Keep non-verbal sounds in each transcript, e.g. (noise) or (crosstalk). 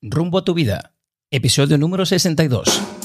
Rumbo a tu vida, episodio número 62.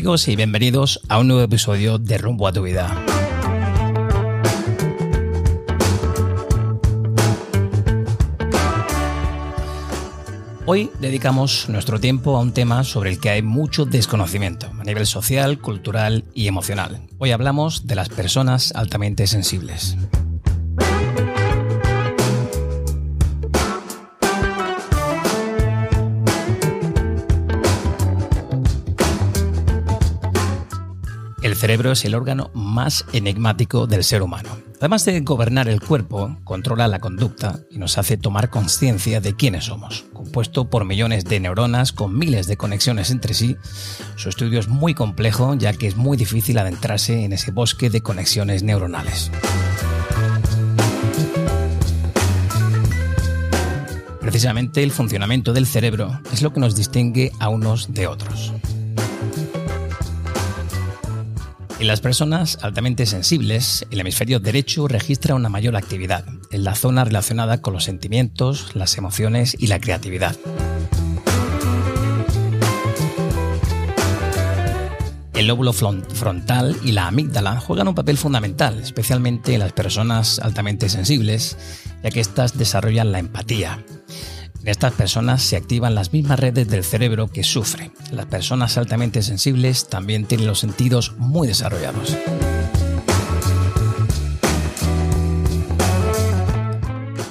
Amigos? Y bienvenidos a un nuevo episodio de Rumbo a tu vida. Hoy dedicamos nuestro tiempo a un tema sobre el que hay mucho desconocimiento a nivel social, cultural y emocional. Hoy hablamos de las personas altamente sensibles. El cerebro es el órgano más enigmático del ser humano. Además de gobernar el cuerpo, controla la conducta y nos hace tomar conciencia de quiénes somos. Compuesto por millones de neuronas con miles de conexiones entre sí, su estudio es muy complejo ya que es muy difícil adentrarse en ese bosque de conexiones neuronales. Precisamente el funcionamiento del cerebro es lo que nos distingue a unos de otros. En las personas altamente sensibles, el hemisferio derecho registra una mayor actividad en la zona relacionada con los sentimientos, las emociones y la creatividad. El lóbulo frontal y la amígdala juegan un papel fundamental, especialmente en las personas altamente sensibles, ya que éstas desarrollan la empatía, en estas personas se activan las mismas redes del cerebro que sufre. Las personas altamente sensibles también tienen los sentidos muy desarrollados.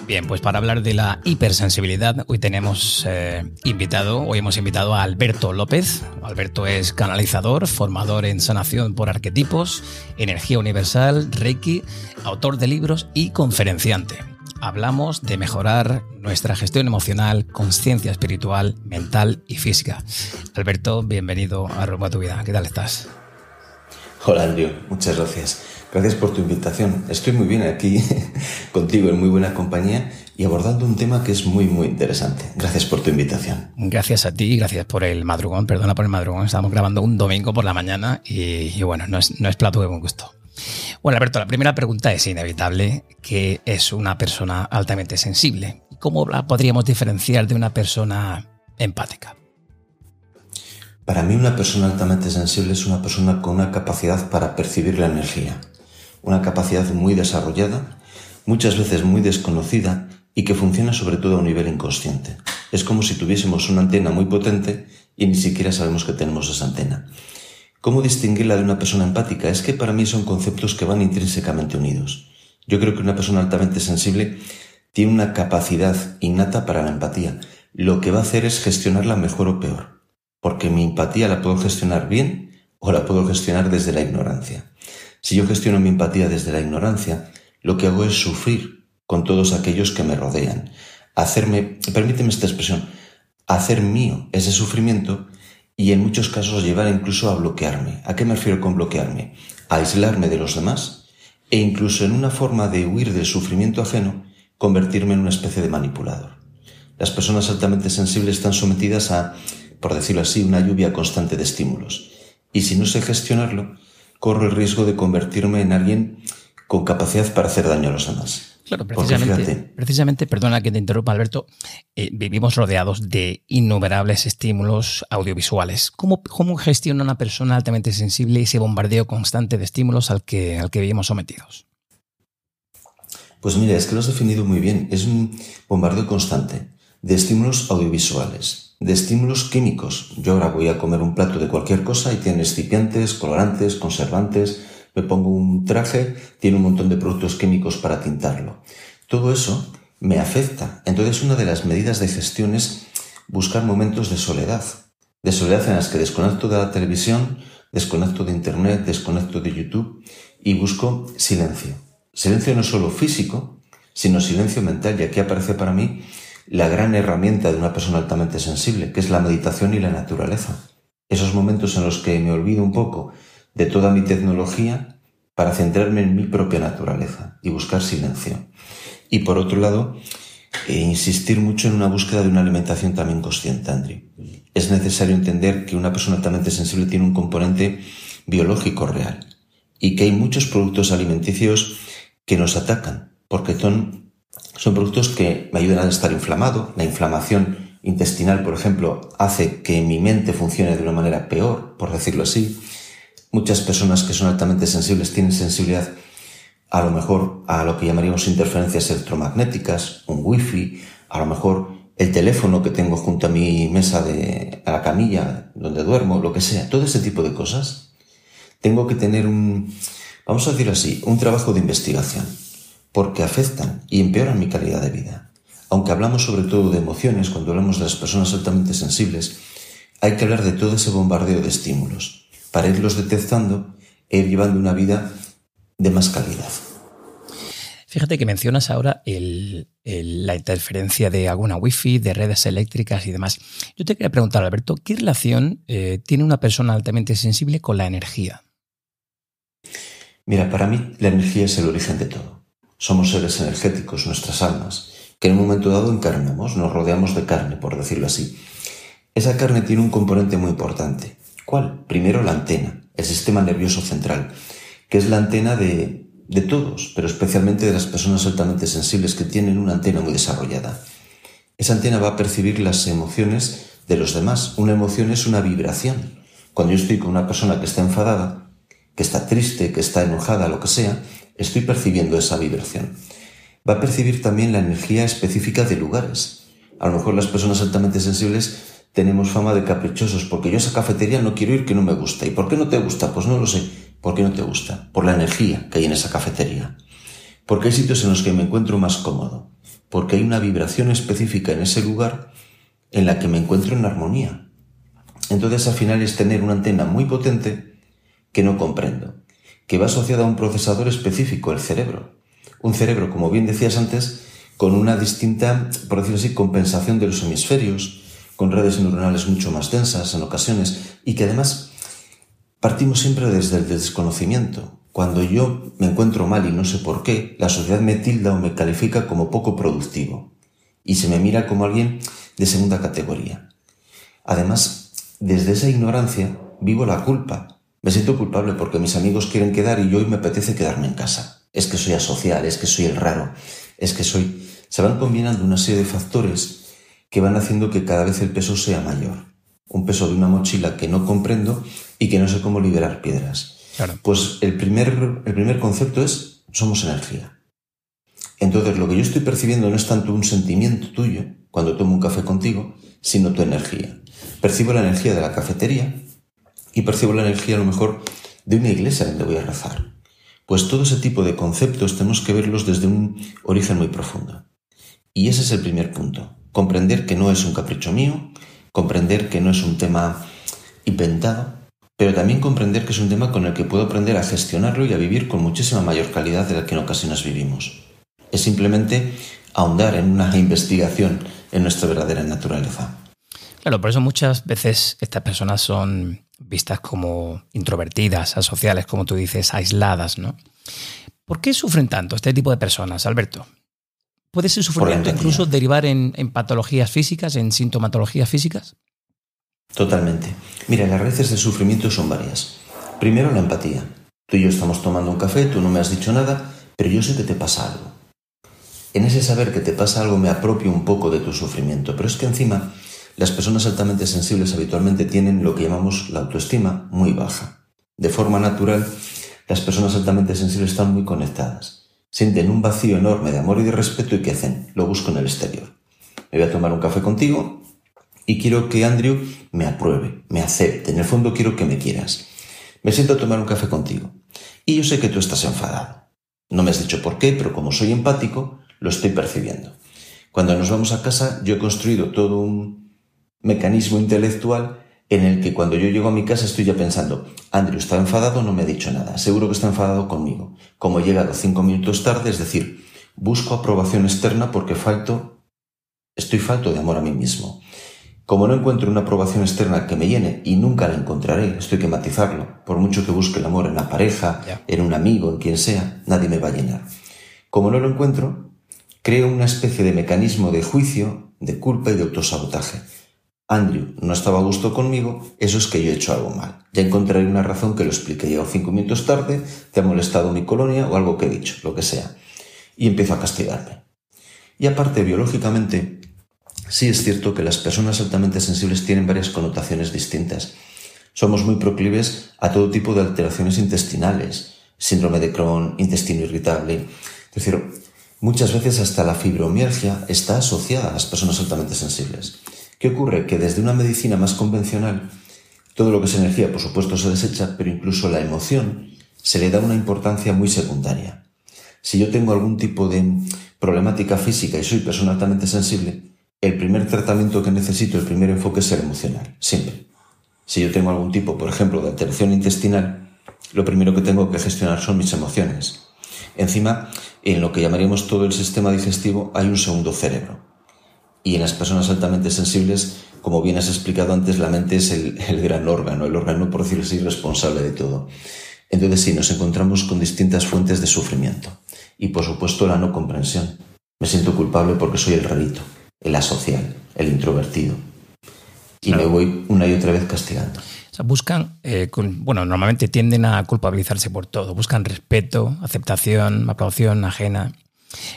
Bien, pues para hablar de la hipersensibilidad, hoy tenemos eh, invitado, hoy hemos invitado a Alberto López. Alberto es canalizador, formador en sanación por arquetipos, energía universal, Reiki, autor de libros y conferenciante hablamos de mejorar nuestra gestión emocional, conciencia espiritual, mental y física. Alberto, bienvenido a Rumbo a tu vida. ¿Qué tal estás? Hola, Andrew. Muchas gracias. Gracias por tu invitación. Estoy muy bien aquí (laughs) contigo en muy buena compañía y abordando un tema que es muy, muy interesante. Gracias por tu invitación. Gracias a ti, gracias por el madrugón. Perdona por el madrugón. Estamos grabando un domingo por la mañana y, bueno, no es, no es plato de buen gusto. Bueno, Alberto, la primera pregunta es inevitable, que es una persona altamente sensible. ¿Cómo la podríamos diferenciar de una persona empática? Para mí una persona altamente sensible es una persona con una capacidad para percibir la energía, una capacidad muy desarrollada, muchas veces muy desconocida y que funciona sobre todo a un nivel inconsciente. Es como si tuviésemos una antena muy potente y ni siquiera sabemos que tenemos esa antena. ¿Cómo distinguirla de una persona empática? Es que para mí son conceptos que van intrínsecamente unidos. Yo creo que una persona altamente sensible tiene una capacidad innata para la empatía. Lo que va a hacer es gestionarla mejor o peor. Porque mi empatía la puedo gestionar bien o la puedo gestionar desde la ignorancia. Si yo gestiono mi empatía desde la ignorancia, lo que hago es sufrir con todos aquellos que me rodean. Hacerme, permíteme esta expresión, hacer mío ese sufrimiento y en muchos casos llevar incluso a bloquearme. ¿A qué me refiero con bloquearme? A aislarme de los demás e incluso en una forma de huir del sufrimiento ajeno, convertirme en una especie de manipulador. Las personas altamente sensibles están sometidas a, por decirlo así, una lluvia constante de estímulos. Y si no sé gestionarlo, corro el riesgo de convertirme en alguien con capacidad para hacer daño a los demás. Claro, precisamente, precisamente, perdona que te interrumpa, Alberto, eh, vivimos rodeados de innumerables estímulos audiovisuales. ¿Cómo, ¿Cómo, gestiona una persona altamente sensible ese bombardeo constante de estímulos al que, al que vivimos sometidos? Pues mira, es que lo has definido muy bien. Es un bombardeo constante de estímulos audiovisuales, de estímulos químicos. Yo ahora voy a comer un plato de cualquier cosa y tiene excipiantes, colorantes, conservantes, me pongo un traje, tiene un montón de productos químicos para tintarlo. Todo eso me afecta. Entonces una de las medidas de gestión es buscar momentos de soledad, de soledad en las que desconecto de la televisión, desconecto de Internet, desconecto de YouTube y busco silencio. Silencio no solo físico, sino silencio mental. Y aquí aparece para mí la gran herramienta de una persona altamente sensible, que es la meditación y la naturaleza. Esos momentos en los que me olvido un poco de toda mi tecnología para centrarme en mi propia naturaleza y buscar silencio. Y por otro lado, e insistir mucho en una búsqueda de una alimentación también consciente, Andrew. Es necesario entender que una persona altamente sensible tiene un componente biológico real y que hay muchos productos alimenticios que nos atacan, porque son, son productos que me ayudan a estar inflamado. La inflamación intestinal, por ejemplo, hace que mi mente funcione de una manera peor, por decirlo así. Muchas personas que son altamente sensibles tienen sensibilidad a lo mejor a lo que llamaríamos interferencias electromagnéticas, un wifi, a lo mejor el teléfono que tengo junto a mi mesa de a la camilla donde duermo, lo que sea, todo ese tipo de cosas. Tengo que tener un, vamos a decirlo así, un trabajo de investigación, porque afectan y empeoran mi calidad de vida. Aunque hablamos sobre todo de emociones, cuando hablamos de las personas altamente sensibles, hay que hablar de todo ese bombardeo de estímulos, para irlos detectando e ir llevando una vida de más calidad. Fíjate que mencionas ahora la interferencia de alguna wifi, de redes eléctricas y demás. Yo te quería preguntar, Alberto, ¿qué relación eh, tiene una persona altamente sensible con la energía? Mira, para mí la energía es el origen de todo. Somos seres energéticos, nuestras almas, que en un momento dado encarnamos, nos rodeamos de carne, por decirlo así. Esa carne tiene un componente muy importante. ¿Cuál? Primero la antena, el sistema nervioso central que es la antena de, de todos, pero especialmente de las personas altamente sensibles que tienen una antena muy desarrollada. Esa antena va a percibir las emociones de los demás. Una emoción es una vibración. Cuando yo estoy con una persona que está enfadada, que está triste, que está enojada, lo que sea, estoy percibiendo esa vibración. Va a percibir también la energía específica de lugares. A lo mejor las personas altamente sensibles tenemos fama de caprichosos, porque yo esa cafetería no quiero ir que no me gusta. ¿Y por qué no te gusta? Pues no lo sé. ¿Por qué no te gusta? Por la energía que hay en esa cafetería. Porque hay sitios en los que me encuentro más cómodo. Porque hay una vibración específica en ese lugar en la que me encuentro en armonía. Entonces al final es tener una antena muy potente que no comprendo, que va asociada a un procesador específico, el cerebro. Un cerebro, como bien decías antes, con una distinta, por decirlo así, compensación de los hemisferios, con redes neuronales mucho más densas en ocasiones, y que además Partimos siempre desde el desconocimiento. Cuando yo me encuentro mal y no sé por qué, la sociedad me tilda o me califica como poco productivo y se me mira como alguien de segunda categoría. Además, desde esa ignorancia vivo la culpa. Me siento culpable porque mis amigos quieren quedar y yo hoy me apetece quedarme en casa. Es que soy asocial, es que soy el raro, es que soy... Se van combinando una serie de factores que van haciendo que cada vez el peso sea mayor un peso de una mochila que no comprendo y que no sé cómo liberar piedras. Pues el primer, el primer concepto es somos energía. Entonces lo que yo estoy percibiendo no es tanto un sentimiento tuyo cuando tomo un café contigo, sino tu energía. Percibo la energía de la cafetería y percibo la energía a lo mejor de una iglesia donde voy a rezar. Pues todo ese tipo de conceptos tenemos que verlos desde un origen muy profundo. Y ese es el primer punto. Comprender que no es un capricho mío, comprender que no es un tema inventado, pero también comprender que es un tema con el que puedo aprender a gestionarlo y a vivir con muchísima mayor calidad de la que en ocasiones vivimos. Es simplemente ahondar en una investigación en nuestra verdadera naturaleza. Claro, por eso muchas veces estas personas son vistas como introvertidas, asociales, como tú dices, aisladas, ¿no? ¿Por qué sufren tanto este tipo de personas, Alberto? ¿Puede ser sufrimiento incluso derivar en, patologías físicas, en sintomatologías físicas? Totalmente. Mira, las raíces del sufrimiento son varias. Primero, la empatía. Tú y yo estamos tomando un café, tú no me has dicho nada, pero yo sé que te pasa algo. En ese saber que te pasa algo me apropio un poco de tu sufrimiento, pero es que encima las personas altamente sensibles habitualmente tienen lo que llamamos la autoestima muy baja. De forma natural, las personas altamente sensibles están muy conectadas sienten un vacío enorme de amor y de respeto y ¿qué hacen? Lo busco en el exterior. Me voy a tomar un café contigo y quiero que Andrew me apruebe, me acepte. En el fondo quiero que me quieras. Me siento a tomar un café contigo y yo sé que tú estás enfadado. No me has dicho por qué, pero como soy empático, lo estoy percibiendo. Cuando nos vamos a casa, yo he construido todo un, mecanismo intelectual en el que cuando yo llego a mi casa estoy ya pensando, Andrew está enfadado, no me ha dicho nada, seguro que está enfadado conmigo. Como he llegado cinco minutos tarde, es decir, busco aprobación externa porque falto, estoy falto de amor a mí mismo. Como no encuentro una aprobación externa que me llene y nunca la encontraré, esto hay que matizarlo, por mucho que busque el amor en la pareja, en un amigo, en quien sea, nadie me va a llenar. Como no lo encuentro, creo una especie de mecanismo de juicio, de culpa y de autosabotaje Andrew no estaba a gusto conmigo, eso es que yo he hecho algo mal. Ya encontraré una razón que lo explique. Llego cinco minutos tarde, te ha molestado mi colonia o algo que he dicho, lo que sea. Y empiezo a castigarme. Y aparte, biológicamente, sí es cierto que las personas altamente sensibles tienen varias connotaciones distintas. Somos muy proclives a todo tipo de alteraciones intestinales, síndrome de Crohn, intestino irritable. Es decir, muchas veces hasta la fibromialgia está asociada a las personas altamente sensibles. ¿Qué ocurre? Que desde una medicina más convencional, todo lo que es energía, por supuesto, se desecha, pero incluso la emoción se le da una importancia muy secundaria. Si yo tengo algún tipo de problemática física y soy persona altamente sensible, el primer tratamiento que necesito, el primer enfoque es el emocional, siempre. Si yo tengo algún tipo, por ejemplo, de alteración intestinal, lo primero que tengo que gestionar son mis emociones. Encima, en lo que llamaríamos todo el sistema digestivo hay un segundo cerebro. Y en las personas altamente sensibles, como bien has explicado antes, la mente es el, gran órgano, el órgano, por decirlo así, responsable de todo. Entonces sí, nos encontramos con distintas fuentes de sufrimiento. Y por supuesto la no comprensión. Me siento culpable porque soy el rarito, el asocial, el introvertido. Y me voy una y otra vez castigando. O sea, buscan, eh, bueno, normalmente tienden a culpabilizarse por todo. Buscan respeto, aceptación, aprobación ajena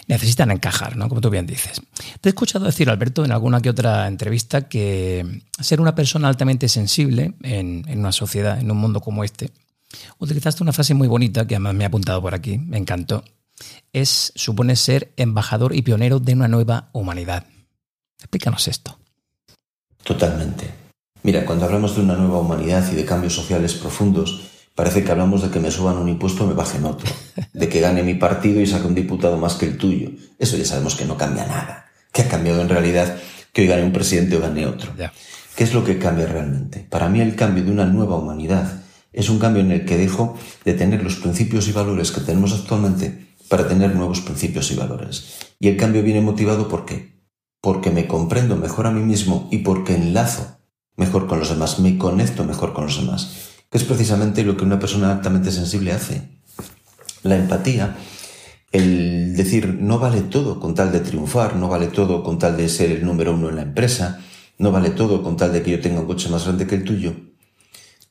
necesitan encajar, ¿no? Como tú bien dices. Te he escuchado decir, Alberto, en alguna que otra entrevista que ser una persona altamente sensible en, una sociedad, en un mundo como este, utilizaste una frase muy bonita que además me ha apuntado por aquí, me encantó. Es, supone ser embajador y pionero de una nueva humanidad. Explícanos esto. Totalmente. Mira, cuando hablamos de una nueva humanidad y de cambios sociales profundos, Parece que hablamos de que me suban un impuesto o me bajen otro, de que gane mi partido y saque un diputado más que el tuyo. Eso ya sabemos que no cambia nada. ¿Qué ha cambiado en realidad que hoy gane un presidente o gane otro? ¿Qué es lo que cambia realmente? Para mí el cambio de una nueva humanidad es un cambio en el que dejo de tener los principios y valores que tenemos actualmente para tener nuevos principios y valores. Y el cambio viene motivado por qué? Porque me comprendo mejor a mí mismo y porque enlazo mejor con los demás, me conecto mejor con los demás que es precisamente lo que una persona altamente sensible hace. La empatía, el decir no vale todo con tal de triunfar, no vale todo con tal de ser el número uno en la empresa, no vale todo con tal de que yo tenga un coche más grande que el tuyo.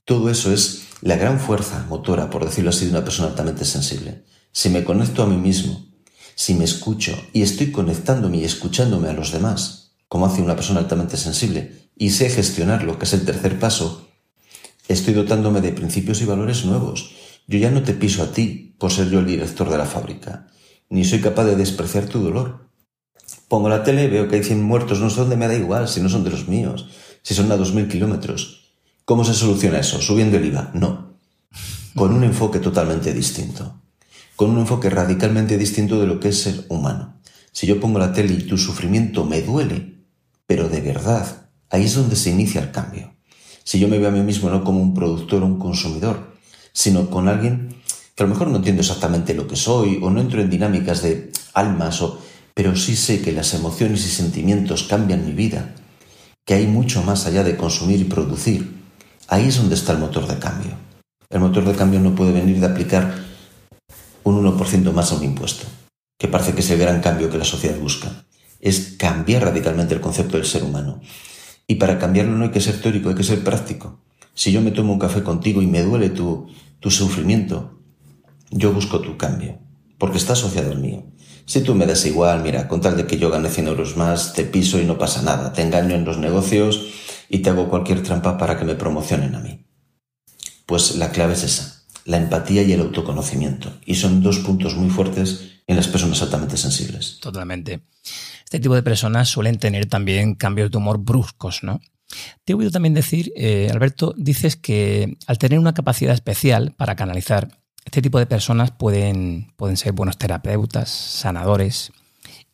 Todo eso es la gran fuerza motora, por decirlo así, de una persona altamente sensible. Si me conecto a mí mismo, si me escucho y estoy conectándome y escuchándome a los demás, como hace una persona altamente sensible, y sé gestionar lo que es el tercer paso, Estoy dotándome de principios y valores nuevos. Yo ya no te piso a ti por ser yo el director de la fábrica, ni soy capaz de despreciar tu dolor. Pongo la tele, veo que hay 100 muertos, no sé dónde me da igual, si no son de los míos, si son a 2.000 kilómetros. ¿Cómo se soluciona eso? ¿Subiendo el IVA? No. Con un enfoque totalmente distinto. Con un enfoque radicalmente distinto de lo que es ser humano. Si yo pongo la tele y tu sufrimiento me duele, pero de verdad, ahí es donde se inicia el cambio si yo me veo a mí mismo no como un productor o un consumidor, sino con alguien que a lo mejor no entiendo exactamente lo que soy o no entro en dinámicas de almas, o, pero sí sé que las emociones y sentimientos cambian mi vida, que hay mucho más allá de consumir y producir. Ahí es donde está el motor de cambio. El motor de cambio no puede venir de aplicar un 1% más a un impuesto, que parece que es el gran cambio que la sociedad busca. Es cambiar radicalmente el concepto del ser humano. Y para cambiarlo no hay que ser teórico, hay que ser práctico. Si yo me tomo un café contigo y me duele tu, sufrimiento, yo busco tu cambio, porque está asociado al mío. Si tú me das igual, mira, con tal de que yo gane 100 euros más, te piso y no pasa nada, te engaño en los negocios y te hago cualquier trampa para que me promocionen a mí. Pues la clave es esa, la empatía y el autoconocimiento. Y son dos puntos muy fuertes en las personas altamente sensibles. Totalmente este tipo de personas suelen tener también cambios de humor bruscos, ¿no? Te he oído también decir, eh, Alberto, dices que al tener una capacidad especial para canalizar, este tipo de personas pueden, pueden ser buenos terapeutas, sanadores,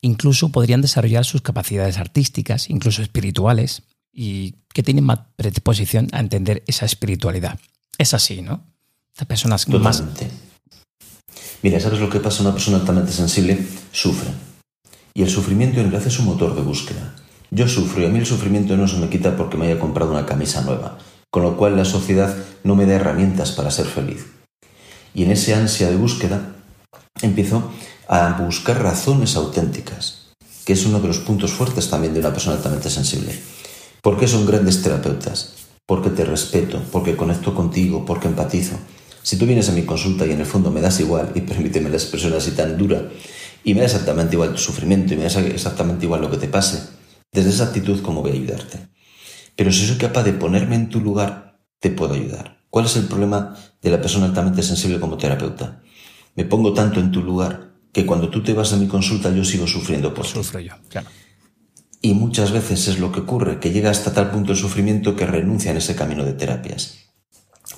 incluso podrían desarrollar sus capacidades artísticas, incluso espirituales, y que tienen más predisposición a entender esa espiritualidad. Es así, ¿no? Estas personas Totalmente. más... Mira, ¿sabes lo que pasa? Una persona altamente sensible sufre. Y el sufrimiento en realidad es un motor de búsqueda. Yo sufro y a mí el sufrimiento no se me quita porque me haya comprado una camisa nueva, con lo cual la sociedad no me da herramientas para ser feliz. Y en ese ansia de búsqueda empiezo a buscar razones auténticas, que es uno de los puntos fuertes también de una persona altamente sensible. ¿Por qué son grandes terapeutas? Porque te respeto, porque conecto contigo, porque empatizo. Si tú vienes a mi consulta y en el fondo me das igual, y (laughs) permíteme la expresión así tan dura, y me da exactamente igual tu sufrimiento y me da exactamente igual lo que te pase, desde esa actitud, ¿cómo voy a ayudarte? Pero si soy capaz de ponerme en tu lugar, te puedo ayudar. ¿Cuál es el problema de la persona altamente sensible como terapeuta? Me pongo tanto en tu lugar que cuando tú te vas a mi consulta yo sigo sufriendo por Sufro yo, claro. Y muchas veces es lo que ocurre, que llega hasta tal punto el sufrimiento que renuncia en ese camino de terapias.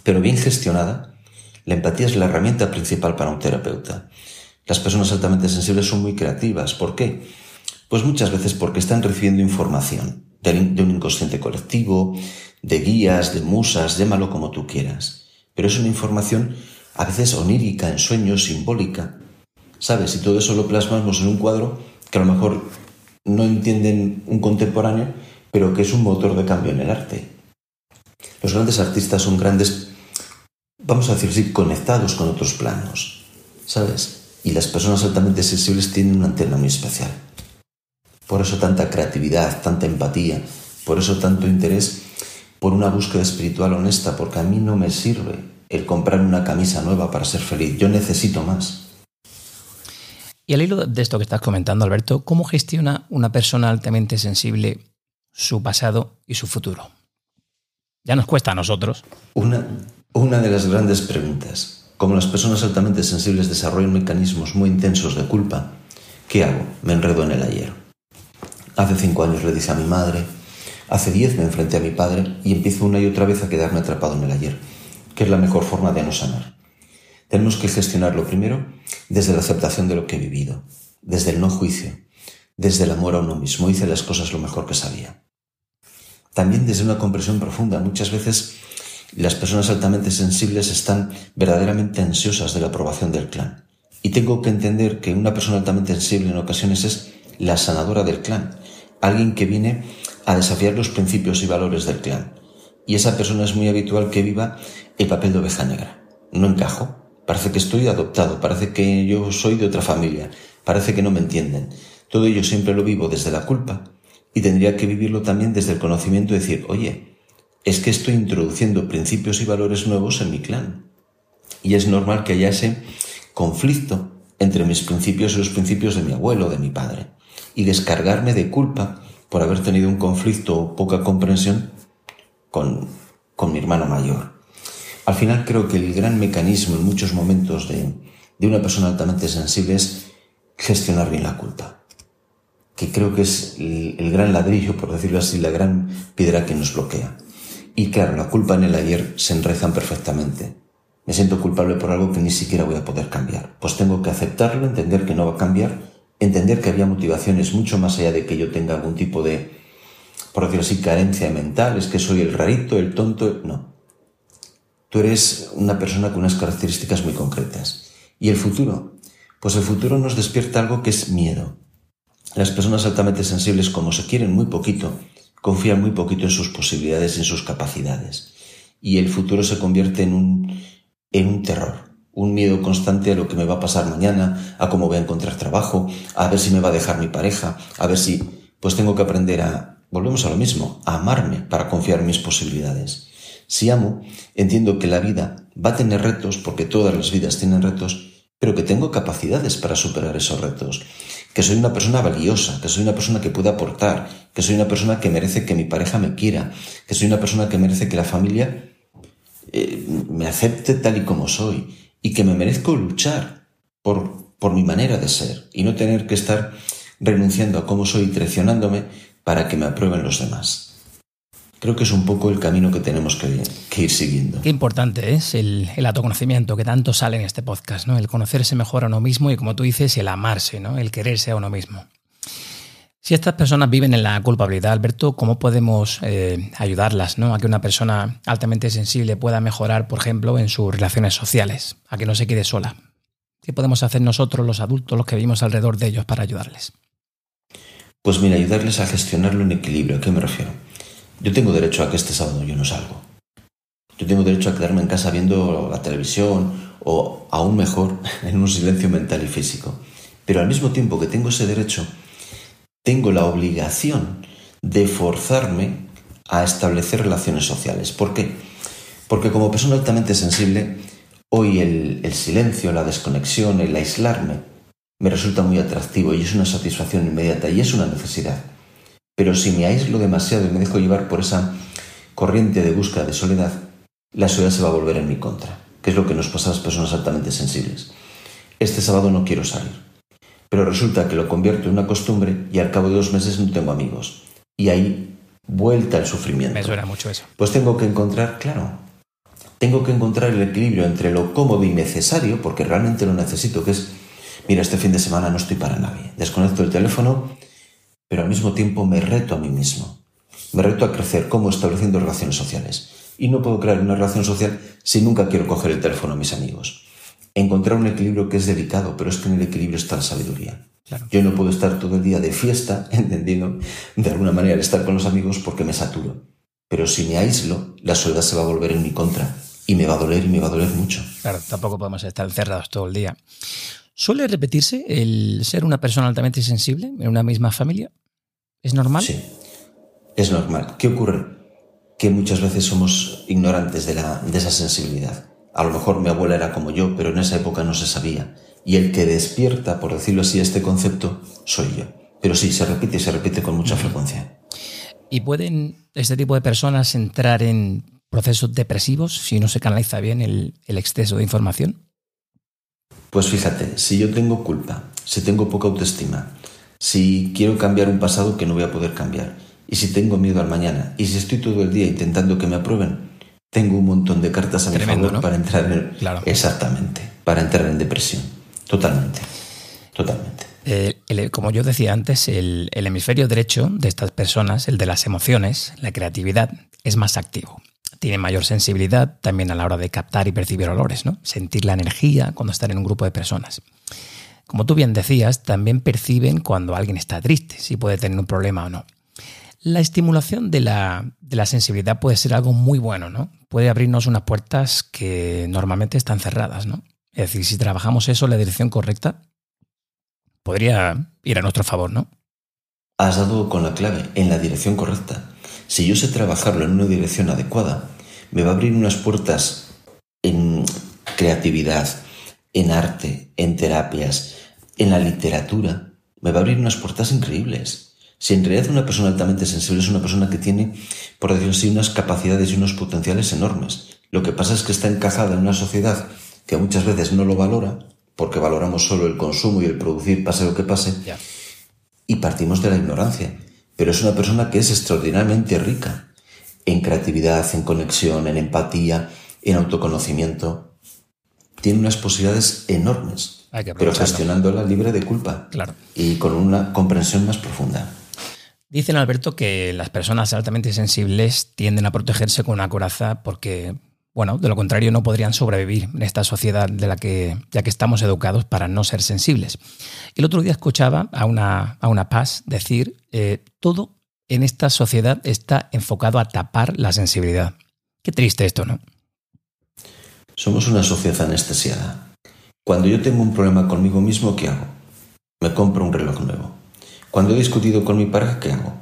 Pero bien gestionada, la empatía es la herramienta principal para un terapeuta. Las personas altamente sensibles son muy creativas. ¿Por qué? Pues muchas veces porque están recibiendo información de un inconsciente colectivo, de guías, de musas, llámalo como tú quieras. Pero es una información a veces onírica, en sueños, simbólica. ¿Sabes? Y todo eso lo plasmamos en un cuadro que a lo mejor no entienden un contemporáneo, pero que es un motor de cambio en el arte. Los grandes artistas son grandes, vamos a decir así, conectados con otros planos. ¿Sabes? Y las personas altamente sensibles tienen una antena muy especial. Por eso tanta creatividad, tanta empatía, por eso tanto interés por una búsqueda espiritual honesta, porque a mí no me sirve el comprar una camisa nueva para ser feliz, yo necesito más. Y al hilo de esto que estás comentando, Alberto, ¿cómo gestiona una persona altamente sensible su pasado y su futuro? Ya nos cuesta a nosotros. Una, una de las grandes preguntas. Como las personas altamente sensibles desarrollan mecanismos muy intensos de culpa, ¿qué hago? Me enredo en el ayer. Hace cinco años le dije a mi madre, hace diez me enfrenté a mi padre y empiezo una y otra vez a quedarme atrapado en el ayer, que es la mejor forma de no sanar. Tenemos que gestionarlo primero desde la aceptación de lo que he vivido, desde el no juicio, desde el amor a uno mismo. Hice las cosas lo mejor que sabía. También desde una comprensión profunda. Muchas veces las personas altamente sensibles están verdaderamente ansiosas de la aprobación del clan. Y tengo que entender que una persona altamente sensible en ocasiones es la sanadora del clan, alguien que viene a desafiar los principios y valores del clan. Y esa persona es muy habitual que viva el papel de oveja negra. No encajo. Parece que estoy adoptado, parece que yo soy de otra familia, parece que no me entienden. Todo ello siempre lo vivo desde la culpa y tendría que vivirlo también desde el conocimiento de decir, oye, es que estoy introduciendo principios y valores nuevos en mi clan. Y es normal que haya ese conflicto entre mis principios y los principios de mi abuelo, de mi padre y descargarme de culpa por haber tenido un conflicto o poca comprensión con, con mi hermano mayor. Al final creo que el gran mecanismo en muchos momentos de, de una persona altamente sensible es gestionar bien la culpa, que creo que es el, el, gran ladrillo, por decirlo así, la gran piedra que nos bloquea. Y claro, la culpa en el ayer se enrezan perfectamente. Me siento culpable por algo que ni siquiera voy a poder cambiar. Pues tengo que aceptarlo, entender que no va a cambiar entender que había motivaciones mucho más allá de que yo tenga algún tipo de, por decirlo así, carencia mental, es que soy el rarito, el tonto, no. Tú eres una persona con unas características muy concretas. ¿Y el futuro? Pues el futuro nos despierta algo que es miedo. Las personas altamente sensibles, como se quieren muy poquito, confían muy poquito en sus posibilidades en sus capacidades. Y el futuro se convierte en un, en un terror un miedo constante a lo que me va a pasar mañana, a cómo voy a encontrar trabajo, a ver si me va a dejar mi pareja, a ver si, pues tengo que aprender a, volvemos a lo mismo, a amarme para confiar en mis posibilidades. Si amo, entiendo que la vida va a tener retos, porque todas las vidas tienen retos, pero que tengo capacidades para superar esos retos, que soy una persona valiosa, que soy una persona que puede aportar, que soy una persona que merece que mi pareja me quiera, que soy una persona que merece que la familia eh, me acepte tal y como soy, y que me merezco luchar por, por mi manera de ser y no tener que estar renunciando a cómo soy y traicionándome para que me aprueben los demás. Creo que es un poco el camino que tenemos que, ir siguiendo. Qué importante es el, el, autoconocimiento que tanto sale en este podcast, ¿no? El conocerse mejor a uno mismo y, como tú dices, el amarse, ¿no? El quererse a uno mismo. Si estas personas viven en la culpabilidad, Alberto, ¿cómo podemos eh, ayudarlas ¿no? a que una persona altamente sensible pueda mejorar, por ejemplo, en sus relaciones sociales, a que no se quede sola? ¿Qué podemos hacer nosotros, los adultos, los que vivimos alrededor de ellos, para ayudarles? Pues mira, ayudarles a gestionarlo en equilibrio. ¿A qué me refiero? Yo tengo derecho a que este sábado yo no salgo. Yo tengo derecho a quedarme en casa viendo la televisión o, aún mejor, (laughs) en un silencio mental y físico. Pero al mismo tiempo que tengo ese derecho, tengo la obligación de forzarme a establecer relaciones sociales. ¿Por qué? Porque como persona altamente sensible, hoy el, silencio, la desconexión, el aislarme, me resulta muy atractivo y es una satisfacción inmediata y es una necesidad. Pero si me aíslo demasiado y me dejo llevar por esa corriente de búsqueda de soledad, la soledad se va a volver en mi contra, que es lo que nos pasa a las personas altamente sensibles. Este sábado no quiero salir pero resulta que lo convierto en una costumbre y al cabo de dos meses no tengo amigos. Y ahí vuelta el sufrimiento. Me suena mucho eso. Pues tengo que encontrar, claro, tengo que encontrar el equilibrio entre lo cómodo y necesario, porque realmente lo necesito, que es, mira, este fin de semana no estoy para nadie. Desconecto el teléfono, pero al mismo tiempo me reto a mí mismo. Me reto a crecer como estableciendo relaciones sociales. Y no puedo crear una relación social si nunca quiero coger el teléfono a mis amigos encontrar un equilibrio que es delicado, pero es que en el equilibrio está la sabiduría. Yo no puedo estar todo el día de fiesta, (laughs) entendiendo de alguna manera el estar con los amigos porque me saturo. Pero si me aíslo, la soledad se va a volver en mi contra y me va a doler y me va a doler mucho. Claro, tampoco podemos estar encerrados todo el día. ¿Suele repetirse el ser una persona altamente sensible en una misma familia? ¿Es normal? Sí, es normal. ¿Qué ocurre? Que muchas veces somos ignorantes de, la, de esa sensibilidad. A lo mejor mi abuela era como yo, pero en esa época no se sabía. Y el que despierta, por decirlo así, este concepto, soy yo. Pero sí, se repite y se repite con mucha frecuencia. ¿Y pueden este tipo de personas entrar en procesos depresivos si no se canaliza bien el, el exceso de información? Pues fíjate, si yo tengo culpa, si tengo poca autoestima, si quiero cambiar un pasado que no voy a poder cambiar, y si tengo miedo al mañana, y si estoy todo el día intentando que me aprueben, tengo un montón de cartas a mi favor para entrar en... Exactamente, para entrar en depresión. Totalmente, totalmente. Eh, como yo decía antes, el, el hemisferio derecho de estas personas, el de las emociones, la creatividad, es más activo. Tiene mayor sensibilidad también a la hora de captar y percibir olores, ¿no? Sentir la energía cuando están en un grupo de personas. Como tú bien decías, también perciben cuando alguien está triste, si puede tener un problema o no. La estimulación de la, sensibilidad puede ser algo muy bueno, ¿no? Puede abrirnos unas puertas que normalmente están cerradas, ¿no? Es decir, si trabajamos eso en la dirección correcta, podría ir a nuestro favor, ¿no? Has dado con la clave, en la dirección correcta. Si yo sé trabajarlo en una dirección adecuada, me va a abrir unas puertas en creatividad, en arte, en terapias, en la literatura. Me va a abrir unas puertas increíbles. Si en realidad una persona altamente sensible es una persona que tiene, por decirlo así, unas capacidades y unos potenciales enormes. Lo que pasa es que está encajada en una sociedad que muchas veces no lo valora, porque valoramos solo el consumo y el producir, pase lo que pase, y partimos de la ignorancia. Pero es una persona que es extraordinariamente rica en creatividad, en conexión, en empatía, en autoconocimiento. Tiene unas posibilidades enormes, pero gestionándola libre de culpa claro. y con una comprensión más profunda. Dicen, Alberto, que las personas altamente sensibles tienden a protegerse con una coraza porque, bueno, de lo contrario no podrían sobrevivir en esta sociedad de la que, ya que estamos educados para no ser sensibles. El otro día escuchaba a una, a una paz decir, eh, todo en esta sociedad está enfocado a tapar la sensibilidad. Qué triste esto, ¿no? Somos una sociedad anestesiada. Cuando yo tengo un problema conmigo mismo, ¿qué hago? Me compro un reloj nuevo cuando he discutido con mi pareja, ¿qué hago?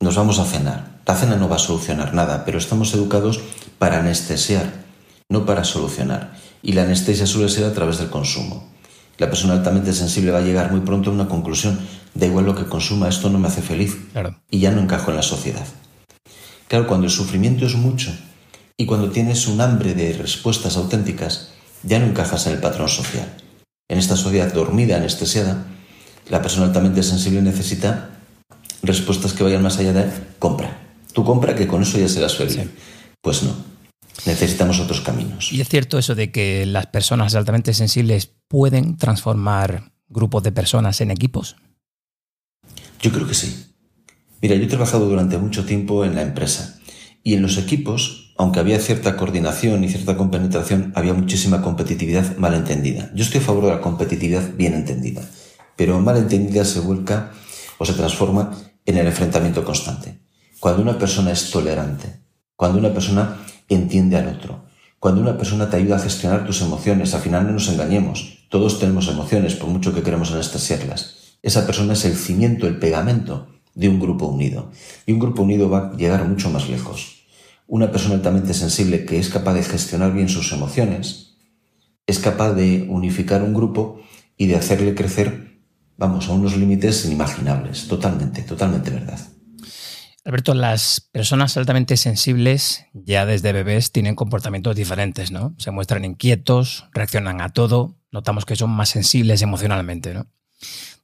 Nos vamos a cenar. La cena no va a solucionar nada, pero estamos educados para anestesiar, no para solucionar. Y la anestesia suele ser a través del consumo. La persona altamente sensible va a llegar muy pronto a una conclusión. Da igual lo que consuma, esto no me hace feliz. Y ya no encajo en la sociedad. Claro, cuando el sufrimiento es mucho y cuando tienes un hambre de respuestas auténticas, ya no encajas en el patrón social. En esta sociedad dormida, anestesiada, la persona altamente sensible necesita respuestas que vayan más allá de compra. Tú compra que con eso ya serás feliz. Pues no. Necesitamos otros caminos. ¿Y es cierto eso de que las personas altamente sensibles pueden transformar grupos de personas en equipos? Yo creo que sí. Mira, yo he trabajado durante mucho tiempo en la empresa y en los equipos, aunque había cierta coordinación y cierta compenetración, había muchísima competitividad mal entendida. Yo estoy a favor de la competitividad bien entendida, pero mal entendida se vuelca o se transforma en el enfrentamiento constante. Cuando una persona es tolerante, cuando una persona entiende al otro, cuando una persona te ayuda a gestionar tus emociones, al final no nos engañemos, todos tenemos emociones por mucho que queremos anestesiarlas. Esa persona es el cimiento, el pegamento de un grupo unido. Y un grupo unido va a llegar mucho más lejos. Una persona altamente sensible que es capaz de gestionar bien sus emociones, es capaz de unificar un grupo y de hacerle crecer, vamos, a unos límites inimaginables. Totalmente, totalmente verdad. Alberto, las personas altamente sensibles ya desde bebés tienen comportamientos diferentes, ¿no? Se muestran inquietos, reaccionan a todo, notamos que son más sensibles emocionalmente, ¿no?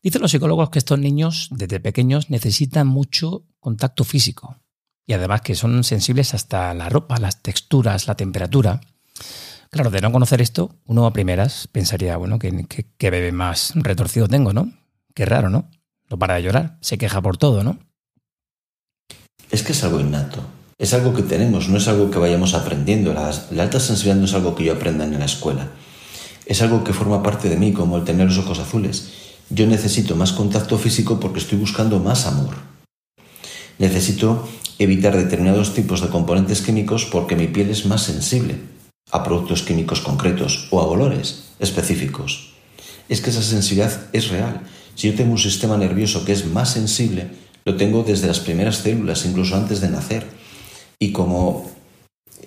Dicen los psicólogos que estos niños desde pequeños necesitan mucho contacto físico y además que son sensibles hasta la ropa, las texturas, la temperatura. Claro, de no conocer esto, uno a primeras pensaría, bueno, que, bebé más retorcido tengo, ¿no? Qué raro, ¿no? No para de llorar, se queja por todo, ¿no? es que es algo innato. Es algo que tenemos, no es algo que vayamos aprendiendo. La, alta sensibilidad no es algo que yo aprenda en la escuela. Es algo que forma parte de mí, como el tener los ojos azules. Yo necesito más contacto físico porque estoy buscando más amor. Necesito evitar determinados tipos de componentes químicos porque mi piel es más sensible a productos químicos concretos o a olores específicos. Es que esa sensibilidad es real. Si yo tengo un sistema nervioso que es más sensible, lo tengo desde las primeras células, incluso antes de nacer. Y como,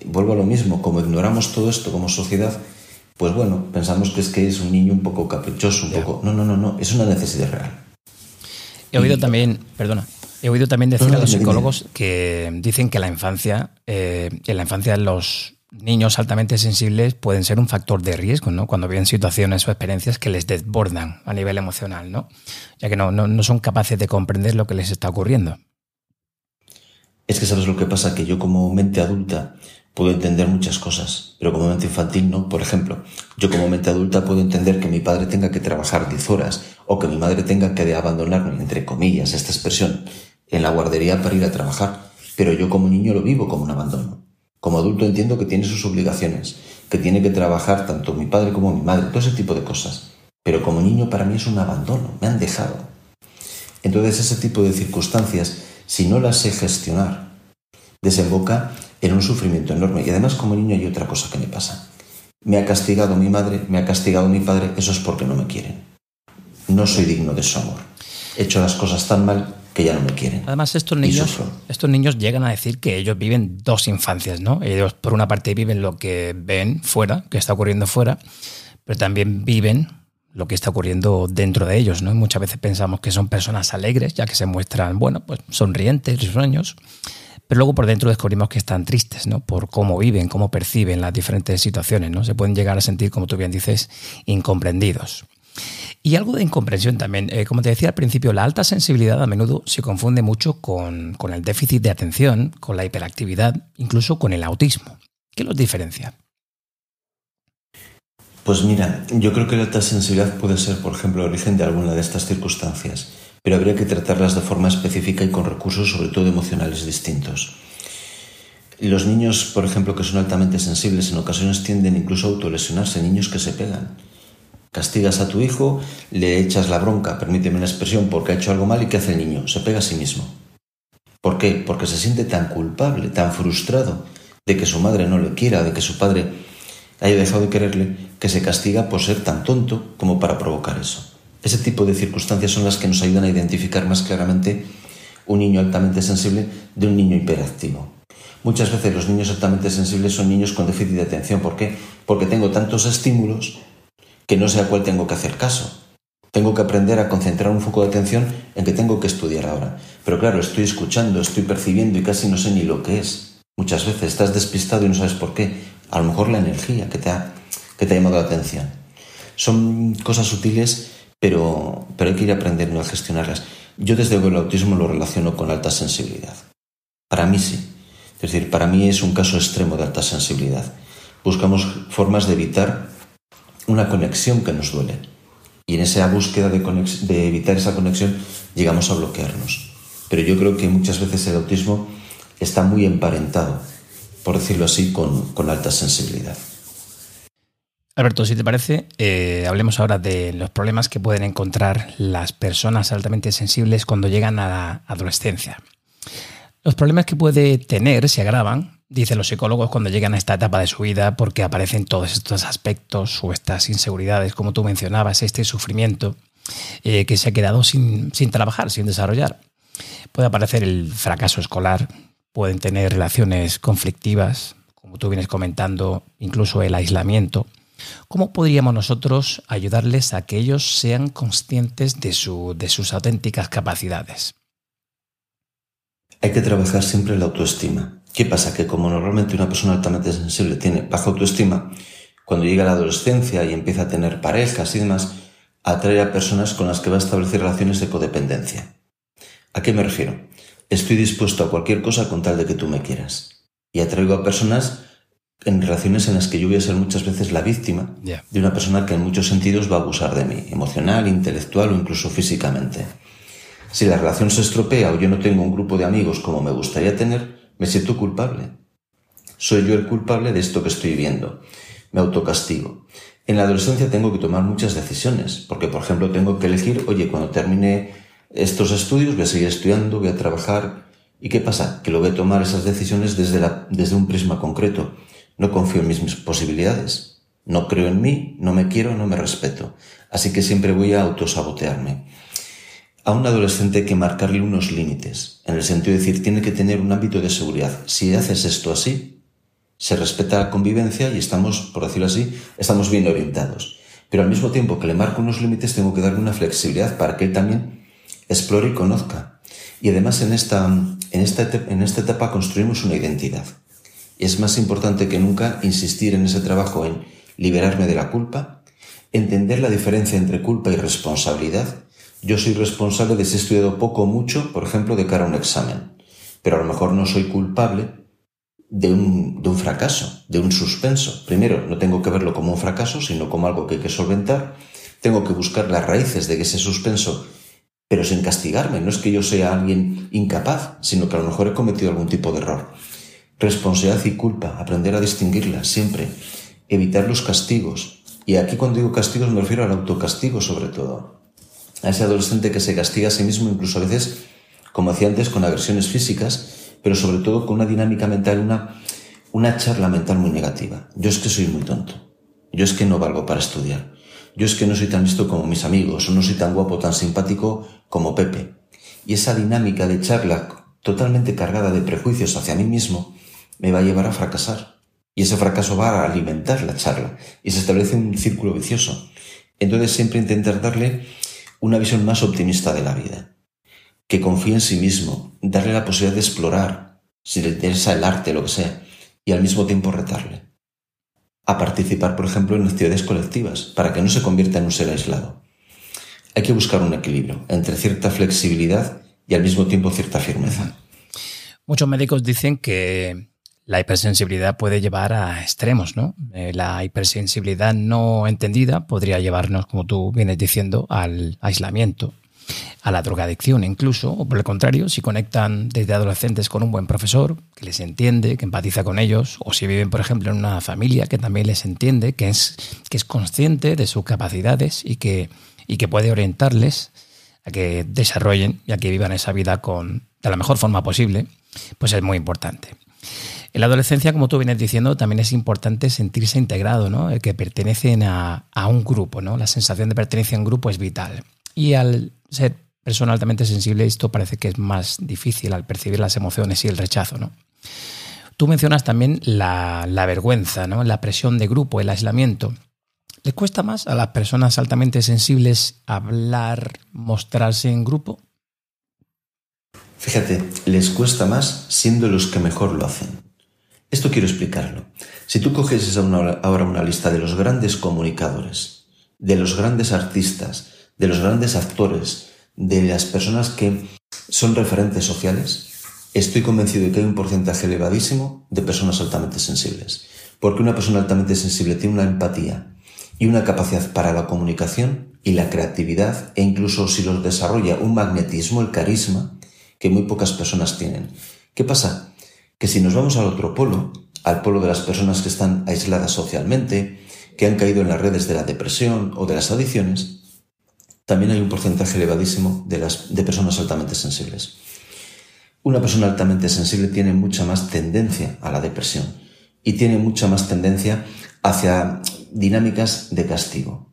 vuelvo a lo mismo, como ignoramos todo esto como sociedad, pues bueno, pensamos que es que es un niño un poco caprichoso, un poco... No, no, no, no, es una necesidad real. He oído también, perdona, he oído también decir a los psicólogos que dicen que la infancia, eh, en la infancia los, niños altamente sensibles pueden ser un factor de riesgo, ¿no? Cuando viven situaciones o experiencias que les desbordan a nivel emocional, ¿no? Ya que no, no, son capaces de comprender lo que les está ocurriendo. Es que sabes lo que pasa, que yo como mente adulta puedo entender muchas cosas, pero como mente infantil no. Por ejemplo, yo como mente adulta puedo entender que mi padre tenga que trabajar 10 horas o que mi madre tenga que abandonarme, entre comillas, esta expresión, en la guardería para ir a trabajar, pero yo como niño lo vivo como un abandono. Como adulto entiendo que tiene sus obligaciones, que tiene que trabajar tanto mi padre como mi madre, todo ese tipo de cosas. Pero como niño para mí es un abandono, me han dejado. Entonces ese tipo de circunstancias, si no las sé gestionar, desemboca en un sufrimiento enorme. Y además como niño hay otra cosa que me pasa. Me ha castigado mi madre, me ha castigado mi padre, eso es porque no me quieren. No soy digno de su amor. He hecho las cosas tan mal que ya no me quieren. Además, estos niños, estos niños llegan a decir que ellos viven dos infancias, ¿no? Ellos, por una parte, viven lo que ven fuera, que está ocurriendo fuera, pero también viven lo que está ocurriendo dentro de ellos, ¿no? muchas veces pensamos que son personas alegres, ya que se muestran, bueno, pues sonrientes, risueños, pero luego por dentro descubrimos que están tristes, ¿no? Por cómo viven, cómo perciben las diferentes situaciones, ¿no? Se pueden llegar a sentir, como tú bien dices, incomprendidos. Y algo de incomprensión también. Eh, como te decía al principio, la alta sensibilidad a menudo se confunde mucho con, el déficit de atención, con la hiperactividad, incluso con el autismo. ¿Qué los diferencia? Pues mira, yo creo que la alta sensibilidad puede ser, por ejemplo, el origen de alguna de estas circunstancias, pero habría que tratarlas de forma específica y con recursos sobre todo emocionales distintos. Los niños, por ejemplo, que son altamente sensibles, en ocasiones tienden incluso a autolesionarse, niños que se pegan. Castigas a tu hijo, le echas la bronca, permíteme una expresión, porque ha hecho algo mal y ¿qué hace el niño? Se pega a sí mismo. ¿Por qué? Porque se siente tan culpable, tan frustrado de que su madre no le quiera, de que su padre haya dejado de quererle, que se castiga por ser tan tonto como para provocar eso. Ese tipo de circunstancias son las que nos ayudan a identificar más claramente un niño altamente sensible de un niño hiperactivo. Muchas veces los niños altamente sensibles son niños con déficit de atención. ¿Por qué? Porque tengo tantos estímulos que no sé a cuál tengo que hacer caso. Tengo que aprender a concentrar un foco de atención en que tengo que estudiar ahora. Pero claro, estoy escuchando, estoy percibiendo y casi no sé ni lo que es. Muchas veces estás despistado y no sabes por qué. A lo mejor la energía que te ha, que te ha llamado la atención. Son cosas sutiles, pero, pero hay que ir aprendiendo a gestionarlas. Yo desde el autismo lo relaciono con alta sensibilidad. Para mí sí. Es decir, para mí es un caso extremo de alta sensibilidad. Buscamos formas de evitar una conexión que nos duele. Y en esa búsqueda de, evitar esa conexión llegamos a bloquearnos. Pero yo creo que muchas veces el autismo está muy emparentado, por decirlo así, con, con alta sensibilidad. Alberto, si te parece, eh, hablemos ahora de los problemas que pueden encontrar las personas altamente sensibles cuando llegan a la adolescencia. Los problemas que puede tener se agravan, dicen los psicólogos, cuando llegan a esta etapa de su vida porque aparecen todos estos aspectos o estas inseguridades, como tú mencionabas, este sufrimiento eh, que se ha quedado sin, sin trabajar, sin desarrollar. Puede aparecer el fracaso escolar, pueden tener relaciones conflictivas, como tú vienes comentando, incluso el aislamiento ¿Cómo podríamos nosotros ayudarles a que ellos sean conscientes de, sus auténticas capacidades? Hay que trabajar siempre la autoestima. ¿Qué pasa? Que como normalmente una persona altamente sensible tiene baja autoestima, cuando llega a la adolescencia y empieza a tener parejas y demás, atrae a personas con las que va a establecer relaciones de codependencia. ¿A qué me refiero? Estoy dispuesto a cualquier cosa con tal de que tú me quieras. Y atraigo a personas en relaciones en las que yo voy a ser muchas veces la víctima de una persona que en muchos sentidos va a abusar de mí, emocional, intelectual o incluso físicamente. Si la relación se estropea o yo no tengo un grupo de amigos como me gustaría tener, me siento culpable. Soy yo el culpable de esto que estoy viendo. Me autocastigo. En la adolescencia tengo que tomar muchas decisiones, porque por ejemplo tengo que elegir, oye, cuando termine estos estudios voy a seguir estudiando, voy a trabajar. ¿Y qué pasa? Que lo voy a tomar esas decisiones desde, la, desde un prisma concreto no confío en mis posibilidades. No creo en mí, no me quiero, no me respeto. Así que siempre voy a autosabotearme. A un adolescente hay que marcarle unos límites, en el sentido de decir, tiene que tener un ámbito de seguridad. Si haces esto así, se respeta la convivencia y estamos, por decirlo así, estamos bien orientados. Pero al mismo tiempo que le marco unos límites, tengo que darle una flexibilidad para que él también explore y conozca. Y además en esta, en esta, en esta etapa construimos una identidad. Es más importante que nunca insistir en ese trabajo en liberarme de la culpa, entender la diferencia entre culpa y responsabilidad. Yo soy responsable de si he estudiado poco o mucho, por ejemplo, de cara a un examen, pero a lo mejor no soy culpable de un, de un fracaso, de un suspenso. Primero, no tengo que verlo como un fracaso, sino como algo que hay que solventar. Tengo que buscar las raíces de ese suspenso, pero sin castigarme. No es que yo sea alguien incapaz, sino que a lo mejor he cometido algún tipo de error. Responsabilidad y culpa, aprender a distinguirlas siempre, evitar los castigos. Y aquí cuando digo castigos me refiero al autocastigo sobre todo. A ese adolescente que se castiga a sí mismo incluso a veces, como decía antes, con agresiones físicas, pero sobre todo con una dinámica mental, una, una charla mental muy negativa. Yo es que soy muy tonto. Yo es que no valgo para estudiar. Yo es que no soy tan listo como mis amigos, o no soy tan guapo, tan simpático como Pepe. Y esa dinámica de charla totalmente cargada de prejuicios hacia mí mismo me va a llevar a fracasar. Y ese fracaso va a alimentar la charla y se establece un círculo vicioso. Entonces siempre intentar darle una visión más optimista de la vida, que confíe en sí mismo, darle la posibilidad de explorar, si le interesa el arte, lo que sea, y al mismo tiempo retarle. A participar, por ejemplo, en actividades colectivas, para que no se convierta en un ser aislado. Hay que buscar un equilibrio entre cierta flexibilidad y al mismo tiempo cierta firmeza. Muchos médicos dicen que la hipersensibilidad puede llevar a extremos, ¿no? Eh, la hipersensibilidad no entendida podría llevarnos, como tú vienes diciendo, al aislamiento, a la drogadicción incluso, o por el contrario, si conectan desde adolescentes con un buen profesor que les entiende, que empatiza con ellos, o si viven, por ejemplo, en una familia que también les entiende, que es, que es consciente de sus capacidades y que, y que puede orientarles a que desarrollen y a que vivan esa vida con, de la mejor forma posible, pues es muy importante. En la adolescencia, como tú vienes diciendo, también es importante sentirse integrado, ¿no? que pertenecen a, un grupo, ¿no? La sensación de pertenencia a un grupo es vital. Y al ser persona altamente sensible, esto parece que es más difícil al percibir las emociones y el rechazo, ¿no? Tú mencionas también la, vergüenza, ¿no? La presión de grupo, el aislamiento. ¿Le cuesta más a las personas altamente sensibles hablar, mostrarse en grupo? Fíjate, les cuesta más siendo los que mejor lo hacen. Esto quiero explicarlo. Si tú coges ahora una lista de los grandes comunicadores, de los grandes artistas, de los grandes actores, de las personas que son referentes sociales, estoy convencido de que hay un porcentaje elevadísimo de personas altamente sensibles. Porque una persona altamente sensible tiene una empatía y una capacidad para la comunicación y la creatividad e incluso si los desarrolla un magnetismo, el carisma, que muy pocas personas tienen. ¿Qué pasa? Que si nos vamos al otro polo, al polo de las personas que están aisladas socialmente, que han caído en las redes de la depresión o de las adicciones, también hay un porcentaje elevadísimo de, las, personas altamente sensibles. Una persona altamente sensible tiene mucha más tendencia a la depresión y tiene mucha más tendencia hacia dinámicas de castigo.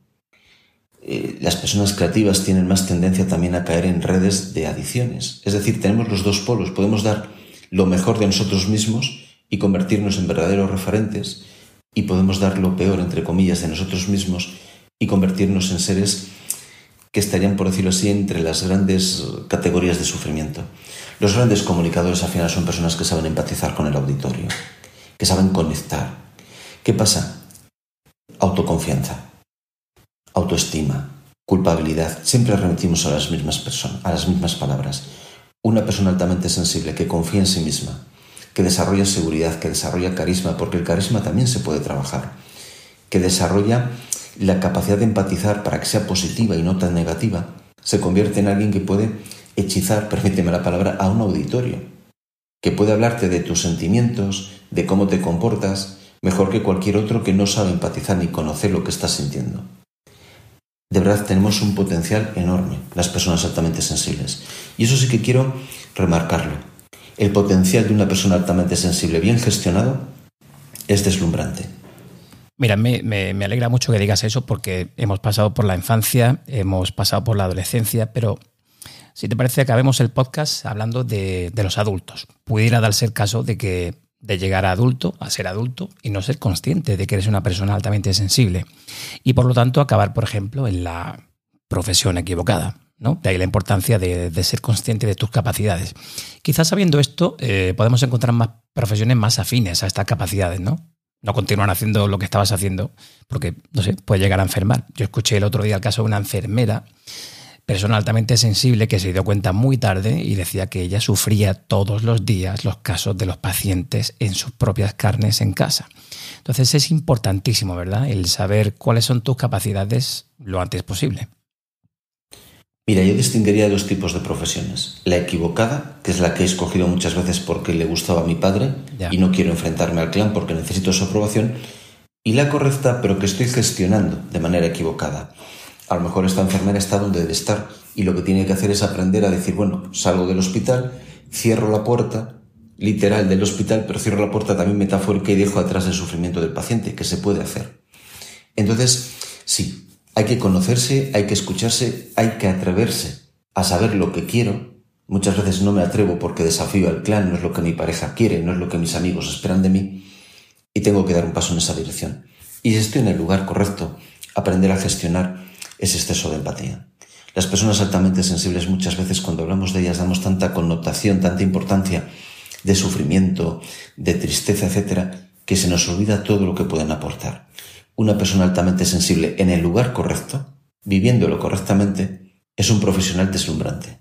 Eh, las personas creativas tienen más tendencia también a caer en redes de adicciones. Es decir, tenemos los dos polos. Podemos dar lo mejor de nosotros mismos y convertirnos en verdaderos referentes y podemos dar lo peor, entre comillas, de nosotros mismos y convertirnos en seres que estarían, por decirlo así, entre las grandes categorías de sufrimiento. Los grandes comunicadores al final son personas que saben empatizar con el auditorio, que saben conectar. ¿Qué pasa? Autoconfianza, autoestima, culpabilidad. Siempre remitimos a las mismas personas, a las mismas palabras. Una persona altamente sensible que confía en sí misma, que desarrolla seguridad, que desarrolla carisma, porque el carisma también se puede trabajar, que desarrolla la capacidad de empatizar para que sea positiva y no tan negativa, se convierte en alguien que puede hechizar, (laughs) permíteme la palabra, a un auditorio, que puede hablarte de tus sentimientos, de cómo te comportas, mejor que cualquier otro que no sabe empatizar ni conocer lo que estás sintiendo. De verdad tenemos un potencial enorme, las personas altamente sensibles. Y eso sí que quiero remarcarlo. El potencial de una persona altamente sensible bien gestionado es deslumbrante. Mira, me, alegra mucho que digas eso porque hemos pasado por la infancia, hemos pasado por la adolescencia, pero si te parece, acabemos el podcast hablando de, los adultos. Pudiera darse el caso de que de llegar a adulto, a ser adulto y no ser consciente de que eres una persona altamente sensible. Y por lo tanto acabar, por ejemplo, en la profesión equivocada. ¿no? De ahí la importancia de, ser consciente de tus capacidades. Quizás sabiendo esto, eh, podemos encontrar más profesiones más afines a estas capacidades, ¿no? No continuar haciendo lo que estabas haciendo, porque, no sé, puede llegar a enfermar. Yo escuché el otro día el caso de una enfermera persona altamente sensible que se dio cuenta muy tarde y decía que ella sufría todos los días los casos de los pacientes en sus propias carnes en casa. Entonces es importantísimo, ¿verdad? El saber cuáles son tus capacidades lo antes posible. Mira, yo distinguiría dos tipos de profesiones. La equivocada, que es la que he escogido muchas veces porque le gustaba a mi padre y no quiero enfrentarme al clan porque necesito su aprobación. Y la correcta, pero que estoy gestionando de manera equivocada. A lo mejor esta enfermera está donde debe estar y lo que tiene que hacer es aprender a decir, bueno, salgo del hospital, cierro la puerta, literal del hospital, pero cierro la puerta también metafórica y dejo atrás el sufrimiento del paciente, que se puede hacer. Entonces, sí, hay que conocerse, hay que escucharse, hay que atreverse a saber lo que quiero. Muchas veces no me atrevo porque desafío al clan, no es lo que mi pareja quiere, no es lo que mis amigos esperan de mí, y tengo que dar un paso en esa dirección. Y si estoy en el lugar correcto, aprender a gestionar ese exceso de empatía. Las personas altamente sensibles muchas veces cuando hablamos de ellas damos tanta connotación, tanta importancia de sufrimiento, de tristeza, etcétera, que se nos olvida todo lo que pueden aportar. Una persona altamente sensible en el lugar correcto, viviéndolo correctamente, es un profesional deslumbrante,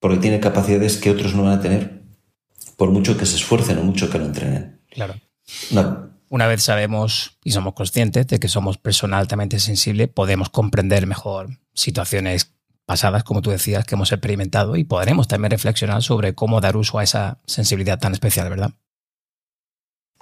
porque tiene capacidades que otros no van a tener por mucho que se esfuercen o mucho que lo entrenen. Claro. Una vez sabemos y somos conscientes de que somos persona altamente sensible, podemos comprender mejor situaciones pasadas, como tú decías, que hemos experimentado y podremos también reflexionar sobre cómo dar uso a esa sensibilidad tan especial, ¿verdad?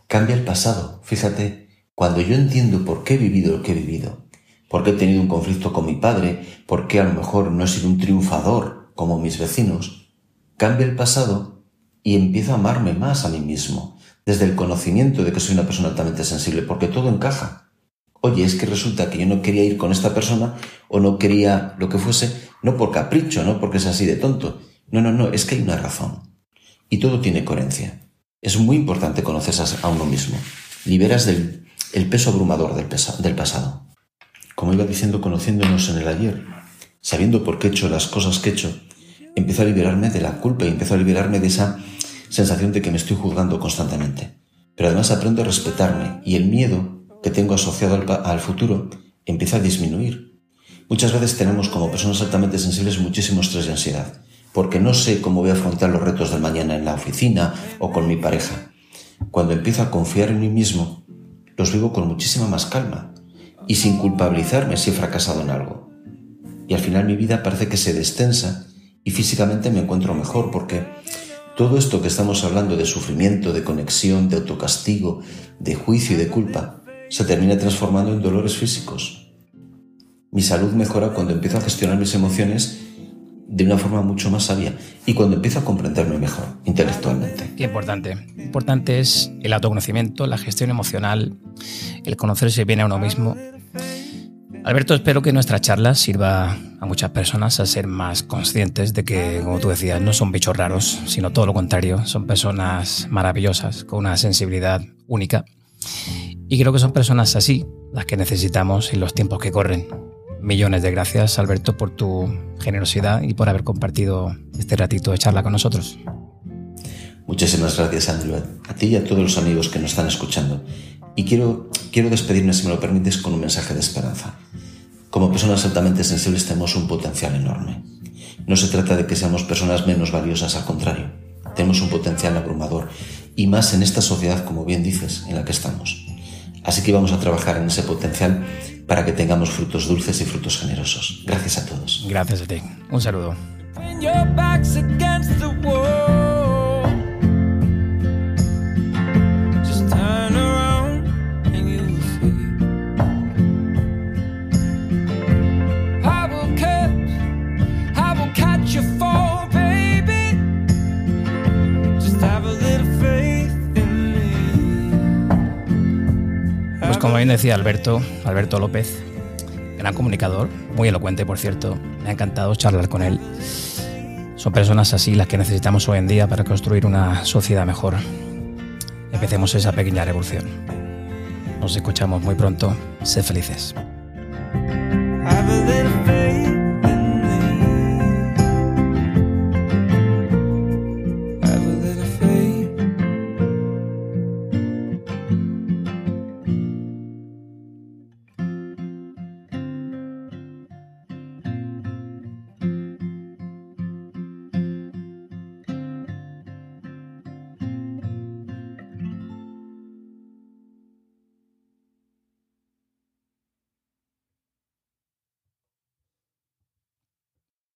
Cambia el pasado. Fíjate, cuando yo entiendo por qué he vivido lo que he vivido, por qué he tenido un conflicto con mi padre, por qué a lo mejor no he sido un triunfador como mis vecinos, cambia el pasado y empiezo a amarme más a mí mismo desde el conocimiento de que soy una persona altamente sensible, porque todo encaja. Oye, es que resulta que yo no quería ir con esta persona o no quería lo que fuese, no por capricho, no porque es así de tonto. No, no, no, es que hay una razón. Y todo tiene coherencia. Es muy importante conocerse a uno mismo. Liberas del el peso abrumador del, del pasado. Como iba diciendo, conociéndonos en el ayer, sabiendo por qué he hecho las cosas que he hecho, empiezo a liberarme de la culpa y empiezo a liberarme de esa sensación de que me estoy juzgando constantemente. Pero además aprendo a respetarme y el miedo que tengo asociado al, futuro empieza a disminuir. Muchas veces tenemos como personas altamente sensibles muchísimo estrés y ansiedad, porque no sé cómo voy a afrontar los retos del mañana en la oficina o con mi pareja. Cuando empiezo a confiar en mí mismo, los vivo con muchísima más calma y sin culpabilizarme si he fracasado en algo. y al final mi vida parece que se destensa y físicamente me encuentro mejor porque todo esto que estamos hablando de sufrimiento, de conexión, de autocastigo, de juicio y de culpa, se termina transformando en dolores físicos. Mi salud mejora cuando empiezo a gestionar mis emociones de una forma mucho más sabia y cuando empiezo a comprenderme mejor intelectualmente. Qué importante. Importante es el autoconocimiento, la gestión emocional, el conocerse bien a uno mismo. Alberto, espero que nuestra charla sirva a muchas personas a ser más conscientes de que, como tú decías, no son bichos raros, sino todo lo contrario, son personas maravillosas, con una sensibilidad única. Y creo que son personas así las que necesitamos en los tiempos que corren. Millones de gracias, Alberto, por tu generosidad y por haber compartido este ratito de charla con nosotros. Muchísimas gracias, Andrew, a ti y a todos los amigos que nos están escuchando. Y quiero, quiero despedirme, si me lo permites, con un mensaje de esperanza. Como personas altamente sensibles tenemos un potencial enorme. No se trata de que seamos personas menos valiosas, al contrario. Tenemos un potencial abrumador, y más en esta sociedad, como bien dices, en la que estamos. Así que vamos a trabajar en ese potencial para que tengamos frutos dulces y frutos generosos. Gracias a todos. Gracias a ti. Un saludo. Como bien decía Alberto, Alberto López, gran comunicador, muy elocuente por cierto, me ha encantado charlar con él. Son personas así las que necesitamos hoy en día para construir una sociedad mejor. Empecemos esa pequeña revolución. Nos escuchamos muy pronto. Sé felices.